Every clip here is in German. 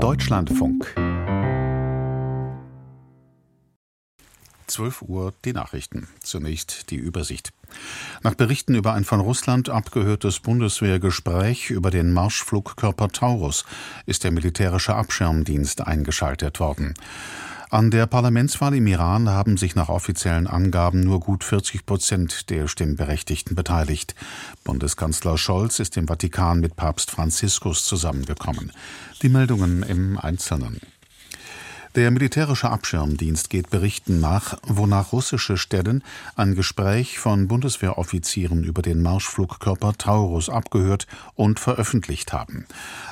Deutschlandfunk 12 Uhr die Nachrichten. Zunächst die Übersicht. Nach Berichten über ein von Russland abgehörtes Bundeswehrgespräch über den Marschflugkörper Taurus ist der militärische Abschirmdienst eingeschaltet worden. An der Parlamentswahl im Iran haben sich nach offiziellen Angaben nur gut 40 Prozent der Stimmberechtigten beteiligt. Bundeskanzler Scholz ist im Vatikan mit Papst Franziskus zusammengekommen. Die Meldungen im Einzelnen. Der militärische Abschirmdienst geht Berichten nach, wonach russische Stellen ein Gespräch von Bundeswehroffizieren über den Marschflugkörper Taurus abgehört und veröffentlicht haben.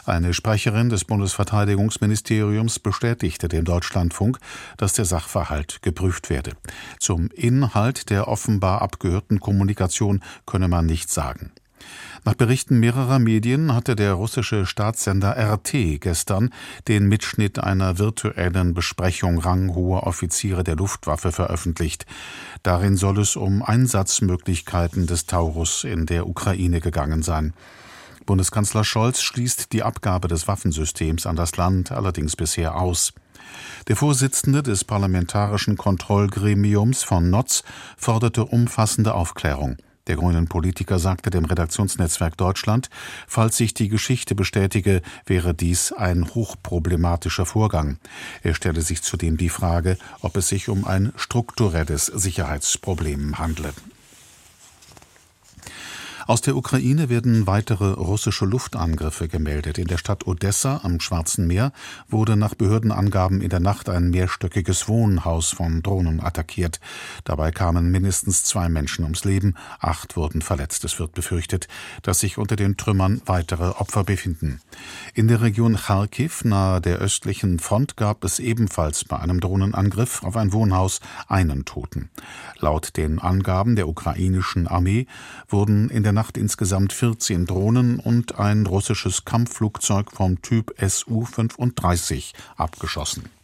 Eine Sprecherin des Bundesverteidigungsministeriums bestätigte dem Deutschlandfunk, dass der Sachverhalt geprüft werde. Zum Inhalt der offenbar abgehörten Kommunikation könne man nichts sagen. Nach Berichten mehrerer Medien hatte der russische Staatssender RT gestern den Mitschnitt einer virtuellen Besprechung ranghoher Offiziere der Luftwaffe veröffentlicht. Darin soll es um Einsatzmöglichkeiten des Taurus in der Ukraine gegangen sein. Bundeskanzler Scholz schließt die Abgabe des Waffensystems an das Land allerdings bisher aus. Der Vorsitzende des parlamentarischen Kontrollgremiums von Notz forderte umfassende Aufklärung. Der grünen Politiker sagte dem Redaktionsnetzwerk Deutschland, falls sich die Geschichte bestätige, wäre dies ein hochproblematischer Vorgang. Er stelle sich zudem die Frage, ob es sich um ein strukturelles Sicherheitsproblem handle. Aus der Ukraine werden weitere russische Luftangriffe gemeldet. In der Stadt Odessa am Schwarzen Meer wurde nach Behördenangaben in der Nacht ein mehrstöckiges Wohnhaus von Drohnen attackiert. Dabei kamen mindestens zwei Menschen ums Leben, acht wurden verletzt. Es wird befürchtet, dass sich unter den Trümmern weitere Opfer befinden. In der Region Kharkiv nahe der östlichen Front gab es ebenfalls bei einem Drohnenangriff auf ein Wohnhaus einen Toten. Laut den Angaben der ukrainischen Armee wurden in der Nacht insgesamt 14 Drohnen und ein russisches Kampfflugzeug vom Typ Su-35 abgeschossen.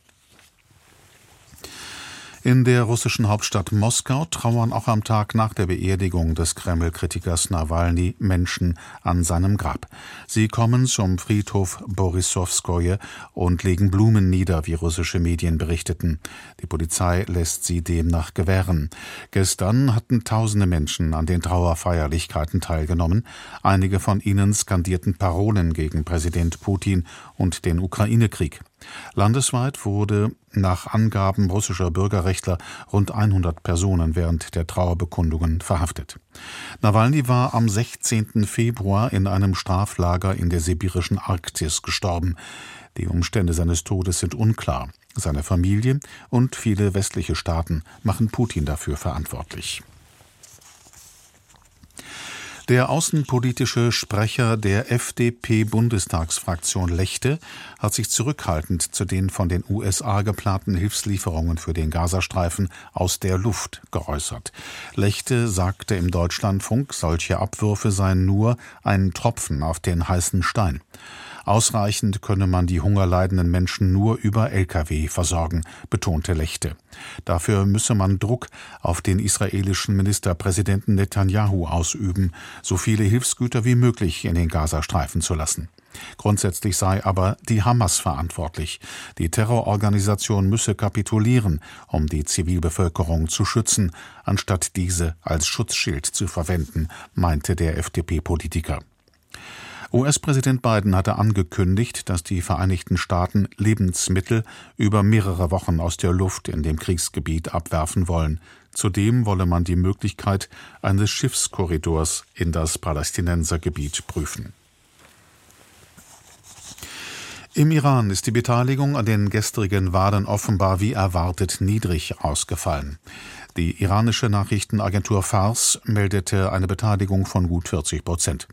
In der russischen Hauptstadt Moskau trauern auch am Tag nach der Beerdigung des Kreml-Kritikers Nawalny Menschen an seinem Grab. Sie kommen zum Friedhof Borisowskoje und legen Blumen nieder, wie russische Medien berichteten. Die Polizei lässt sie demnach gewähren. Gestern hatten tausende Menschen an den Trauerfeierlichkeiten teilgenommen. Einige von ihnen skandierten Parolen gegen Präsident Putin und den Ukraine-Krieg. Landesweit wurde nach Angaben russischer Bürgerrechtler rund 100 Personen während der Trauerbekundungen verhaftet. Nawalny war am 16. Februar in einem Straflager in der sibirischen Arktis gestorben. Die Umstände seines Todes sind unklar. Seine Familie und viele westliche Staaten machen Putin dafür verantwortlich. Der außenpolitische Sprecher der FDP-Bundestagsfraktion Lechte hat sich zurückhaltend zu den von den USA geplanten Hilfslieferungen für den Gazastreifen aus der Luft geäußert. Lechte sagte im Deutschlandfunk, solche Abwürfe seien nur ein Tropfen auf den heißen Stein. Ausreichend könne man die hungerleidenden Menschen nur über Lkw versorgen, betonte Lechte. Dafür müsse man Druck auf den israelischen Ministerpräsidenten Netanyahu ausüben, so viele Hilfsgüter wie möglich in den Gazastreifen zu lassen. Grundsätzlich sei aber die Hamas verantwortlich. Die Terrororganisation müsse kapitulieren, um die Zivilbevölkerung zu schützen, anstatt diese als Schutzschild zu verwenden, meinte der FDP-Politiker. US-Präsident Biden hatte angekündigt, dass die Vereinigten Staaten Lebensmittel über mehrere Wochen aus der Luft in dem Kriegsgebiet abwerfen wollen. Zudem wolle man die Möglichkeit eines Schiffskorridors in das Palästinensergebiet prüfen. Im Iran ist die Beteiligung an den gestrigen Wahlen offenbar wie erwartet niedrig ausgefallen. Die iranische Nachrichtenagentur Fars meldete eine Beteiligung von gut 40 Prozent.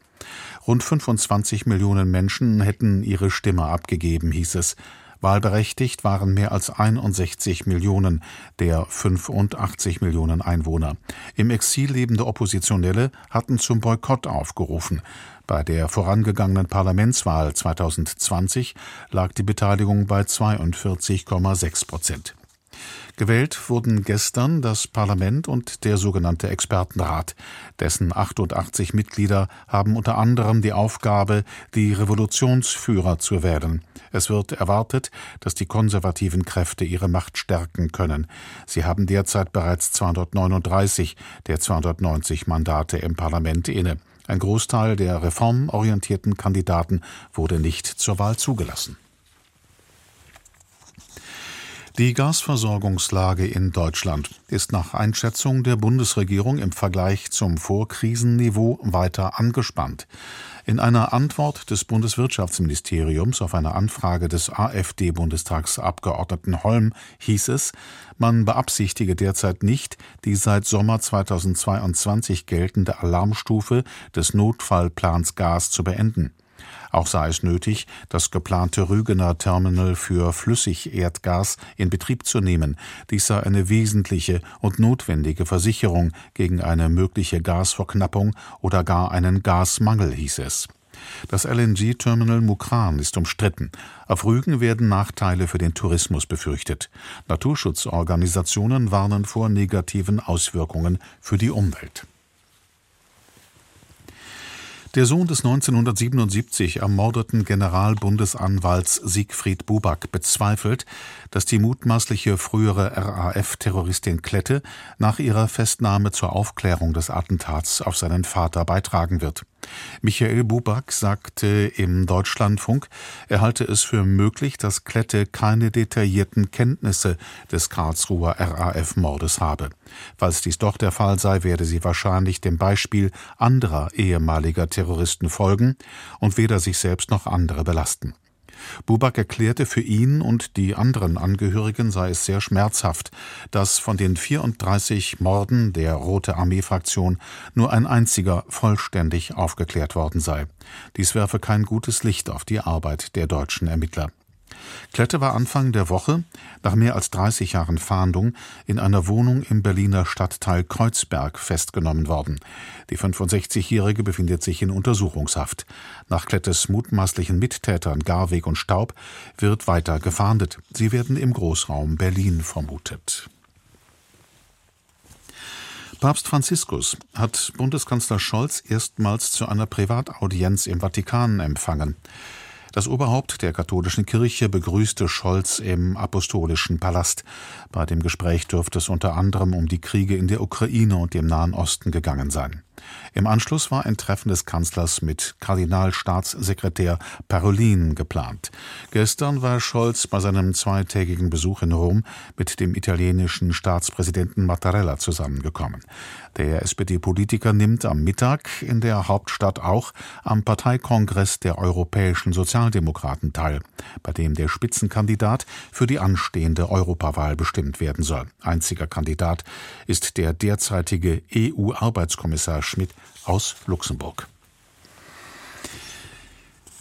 Rund 25 Millionen Menschen hätten ihre Stimme abgegeben, hieß es. Wahlberechtigt waren mehr als 61 Millionen der 85 Millionen Einwohner. Im Exil lebende Oppositionelle hatten zum Boykott aufgerufen. Bei der vorangegangenen Parlamentswahl 2020 lag die Beteiligung bei 42,6 Prozent. Gewählt wurden gestern das Parlament und der sogenannte Expertenrat. Dessen 88 Mitglieder haben unter anderem die Aufgabe, die Revolutionsführer zu wählen. Es wird erwartet, dass die konservativen Kräfte ihre Macht stärken können. Sie haben derzeit bereits 239 der 290 Mandate im Parlament inne. Ein Großteil der reformorientierten Kandidaten wurde nicht zur Wahl zugelassen. Die Gasversorgungslage in Deutschland ist nach Einschätzung der Bundesregierung im Vergleich zum Vorkrisenniveau weiter angespannt. In einer Antwort des Bundeswirtschaftsministeriums auf eine Anfrage des AfD-Bundestagsabgeordneten Holm hieß es, man beabsichtige derzeit nicht, die seit Sommer 2022 geltende Alarmstufe des Notfallplans Gas zu beenden. Auch sei es nötig, das geplante Rügener Terminal für Flüssigerdgas in Betrieb zu nehmen. Dies sei eine wesentliche und notwendige Versicherung gegen eine mögliche Gasverknappung oder gar einen Gasmangel, hieß es. Das LNG-Terminal Mukran ist umstritten. Auf Rügen werden Nachteile für den Tourismus befürchtet. Naturschutzorganisationen warnen vor negativen Auswirkungen für die Umwelt. Der Sohn des 1977 ermordeten Generalbundesanwalts Siegfried Buback bezweifelt, dass die mutmaßliche frühere RAF-Terroristin Klette nach ihrer Festnahme zur Aufklärung des Attentats auf seinen Vater beitragen wird. Michael Buback sagte im Deutschlandfunk, er halte es für möglich, dass Klette keine detaillierten Kenntnisse des Karlsruher RAF-Mordes habe. Falls dies doch der Fall sei, werde sie wahrscheinlich dem Beispiel anderer ehemaliger Terroristen folgen und weder sich selbst noch andere belasten. Buback erklärte, für ihn und die anderen Angehörigen sei es sehr schmerzhaft, dass von den 34 Morden der Rote Armee-Fraktion nur ein einziger vollständig aufgeklärt worden sei. Dies werfe kein gutes Licht auf die Arbeit der deutschen Ermittler. Klette war Anfang der Woche, nach mehr als 30 Jahren Fahndung, in einer Wohnung im Berliner Stadtteil Kreuzberg festgenommen worden. Die 65-Jährige befindet sich in Untersuchungshaft. Nach Klettes mutmaßlichen Mittätern Garweg und Staub wird weiter gefahndet. Sie werden im Großraum Berlin vermutet. Papst Franziskus hat Bundeskanzler Scholz erstmals zu einer Privataudienz im Vatikan empfangen. Das Oberhaupt der katholischen Kirche begrüßte Scholz im Apostolischen Palast. Bei dem Gespräch dürfte es unter anderem um die Kriege in der Ukraine und dem Nahen Osten gegangen sein. Im Anschluss war ein Treffen des Kanzlers mit Kardinalstaatssekretär Parolin geplant. Gestern war Scholz bei seinem zweitägigen Besuch in Rom mit dem italienischen Staatspräsidenten Mattarella zusammengekommen. Der SPD-Politiker nimmt am Mittag in der Hauptstadt auch am Parteikongress der Europäischen Sozialdemokraten teil, bei dem der Spitzenkandidat für die anstehende Europawahl bestimmt werden soll. Einziger Kandidat ist der derzeitige EU-Arbeitskommissar Schmidt aus Luxemburg.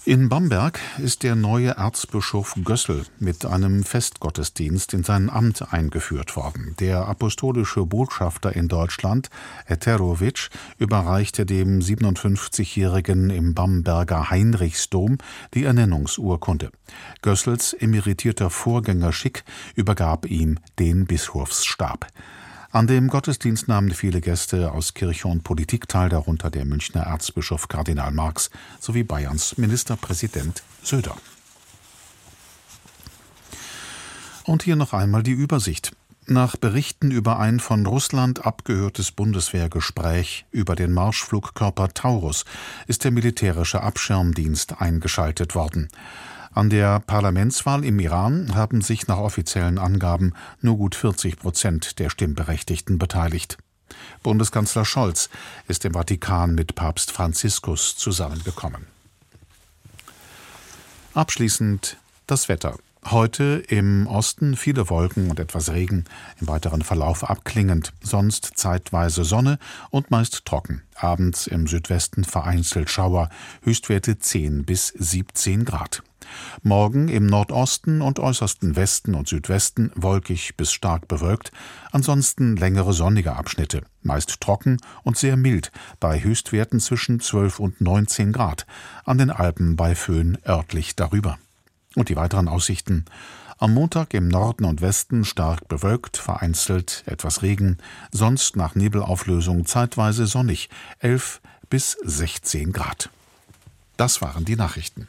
In Bamberg ist der neue Erzbischof Gössel mit einem Festgottesdienst in sein Amt eingeführt worden. Der apostolische Botschafter in Deutschland, Eterovic, überreichte dem 57-Jährigen im Bamberger Heinrichsdom die Ernennungsurkunde. Gössels emeritierter Vorgänger Schick übergab ihm den Bischofsstab. An dem Gottesdienst nahmen viele Gäste aus Kirche und Politik teil, darunter der Münchner Erzbischof Kardinal Marx sowie Bayerns Ministerpräsident Söder. Und hier noch einmal die Übersicht. Nach Berichten über ein von Russland abgehörtes Bundeswehrgespräch über den Marschflugkörper Taurus ist der militärische Abschirmdienst eingeschaltet worden. An der Parlamentswahl im Iran haben sich nach offiziellen Angaben nur gut 40 Prozent der Stimmberechtigten beteiligt. Bundeskanzler Scholz ist im Vatikan mit Papst Franziskus zusammengekommen. Abschließend das Wetter. Heute im Osten viele Wolken und etwas Regen, im weiteren Verlauf abklingend, sonst zeitweise Sonne und meist trocken. Abends im Südwesten vereinzelt Schauer, Höchstwerte 10 bis 17 Grad. Morgen im Nordosten und äußersten Westen und Südwesten wolkig bis stark bewölkt, ansonsten längere sonnige Abschnitte, meist trocken und sehr mild, bei Höchstwerten zwischen 12 und 19 Grad, an den Alpen bei Föhn örtlich darüber. Und die weiteren Aussichten. Am Montag im Norden und Westen stark bewölkt, vereinzelt etwas Regen, sonst nach Nebelauflösung zeitweise sonnig, 11 bis 16 Grad. Das waren die Nachrichten.